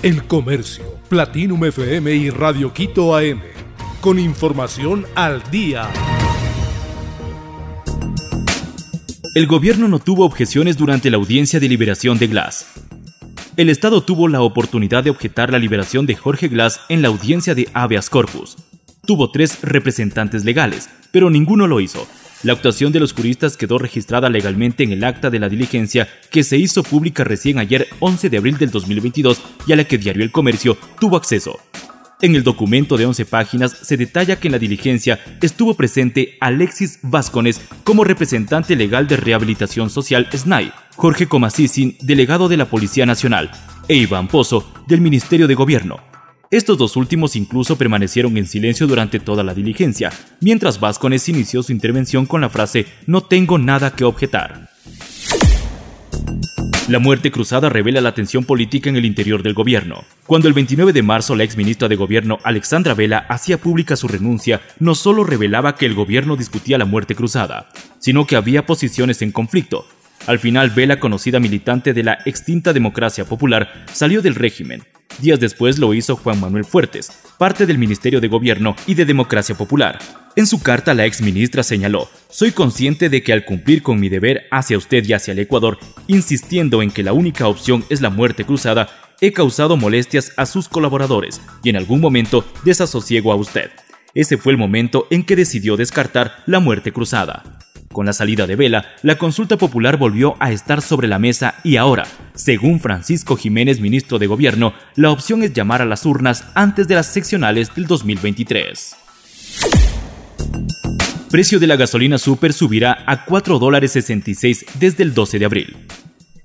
El Comercio, Platinum FM y Radio Quito AM. Con información al día. El gobierno no tuvo objeciones durante la audiencia de liberación de Glass. El Estado tuvo la oportunidad de objetar la liberación de Jorge Glass en la audiencia de habeas corpus. Tuvo tres representantes legales, pero ninguno lo hizo, la actuación de los juristas quedó registrada legalmente en el acta de la diligencia que se hizo pública recién ayer 11 de abril del 2022 y a la que Diario El Comercio tuvo acceso. En el documento de 11 páginas se detalla que en la diligencia estuvo presente Alexis Vascones como representante legal de Rehabilitación Social SNAI, Jorge Comasicin, delegado de la Policía Nacional, e Iván Pozo, del Ministerio de Gobierno. Estos dos últimos incluso permanecieron en silencio durante toda la diligencia, mientras Vascones inició su intervención con la frase No tengo nada que objetar. La muerte cruzada revela la tensión política en el interior del gobierno. Cuando el 29 de marzo la ex ministra de Gobierno Alexandra Vela hacía pública su renuncia, no solo revelaba que el gobierno discutía la muerte cruzada, sino que había posiciones en conflicto. Al final, Vela, conocida militante de la extinta democracia popular, salió del régimen, Días después lo hizo Juan Manuel Fuertes, parte del Ministerio de Gobierno y de Democracia Popular. En su carta, la ex ministra señaló, soy consciente de que al cumplir con mi deber hacia usted y hacia el Ecuador, insistiendo en que la única opción es la muerte cruzada, he causado molestias a sus colaboradores y en algún momento desasosiego a usted. Ese fue el momento en que decidió descartar la muerte cruzada. Con la salida de Vela, la consulta popular volvió a estar sobre la mesa y ahora, según Francisco Jiménez, ministro de Gobierno, la opción es llamar a las urnas antes de las seccionales del 2023. Precio de la gasolina super subirá a 4 dólares 66 desde el 12 de abril.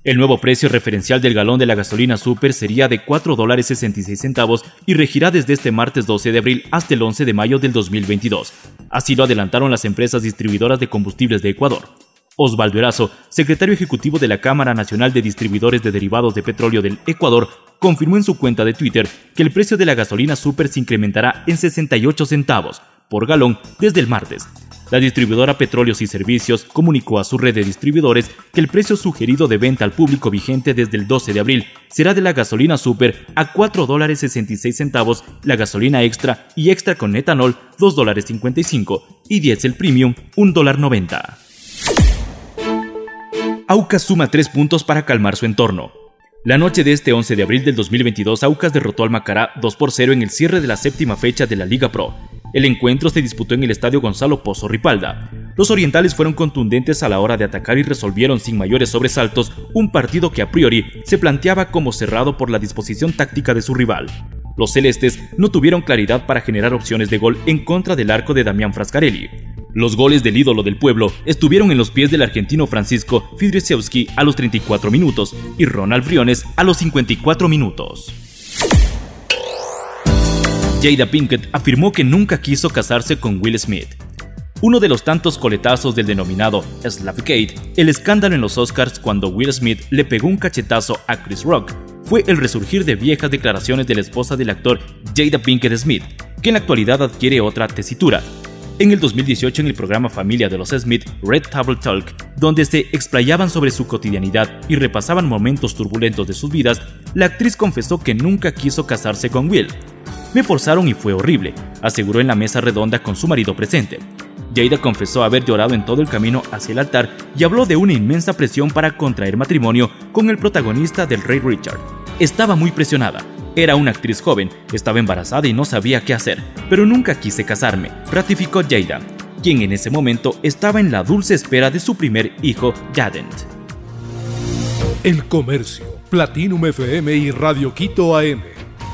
El nuevo precio referencial del galón de la gasolina super sería de 4 dólares 66 centavos y regirá desde este martes 12 de abril hasta el 11 de mayo del 2022. Así lo adelantaron las empresas distribuidoras de combustibles de Ecuador. Osvaldo Erazo, secretario ejecutivo de la Cámara Nacional de Distribuidores de Derivados de Petróleo del Ecuador, confirmó en su cuenta de Twitter que el precio de la gasolina super se incrementará en 68 centavos por galón desde el martes, la distribuidora Petróleos y Servicios comunicó a su red de distribuidores que el precio sugerido de venta al público vigente desde el 12 de abril será de la gasolina super a 4 dólares 66 centavos, la gasolina extra y extra con etanol 2 dólares 55 y diésel premium 1 dólar 90. Aucas suma 3 puntos para calmar su entorno. La noche de este 11 de abril del 2022, Aucas derrotó al Macará 2 por 0 en el cierre de la séptima fecha de la Liga Pro. El encuentro se disputó en el estadio Gonzalo Pozo Ripalda. Los orientales fueron contundentes a la hora de atacar y resolvieron sin mayores sobresaltos un partido que a priori se planteaba como cerrado por la disposición táctica de su rival. Los celestes no tuvieron claridad para generar opciones de gol en contra del arco de Damián Frascarelli. Los goles del ídolo del pueblo estuvieron en los pies del argentino Francisco Fidrisiewski a los 34 minutos y Ronald Briones a los 54 minutos. Jada Pinkett afirmó que nunca quiso casarse con Will Smith. Uno de los tantos coletazos del denominado Slapgate, el escándalo en los Oscars cuando Will Smith le pegó un cachetazo a Chris Rock, fue el resurgir de viejas declaraciones de la esposa del actor Jada Pinkett Smith, que en la actualidad adquiere otra tesitura. En el 2018, en el programa Familia de los Smith, Red Table Talk, donde se explayaban sobre su cotidianidad y repasaban momentos turbulentos de sus vidas, la actriz confesó que nunca quiso casarse con Will, me forzaron y fue horrible, aseguró en la mesa redonda con su marido presente. Jada confesó haber llorado en todo el camino hacia el altar y habló de una inmensa presión para contraer matrimonio con el protagonista del Rey Richard. Estaba muy presionada. Era una actriz joven, estaba embarazada y no sabía qué hacer, pero nunca quise casarme, ratificó Jada, quien en ese momento estaba en la dulce espera de su primer hijo, Jadent. El Comercio, Platinum FM y Radio Quito AM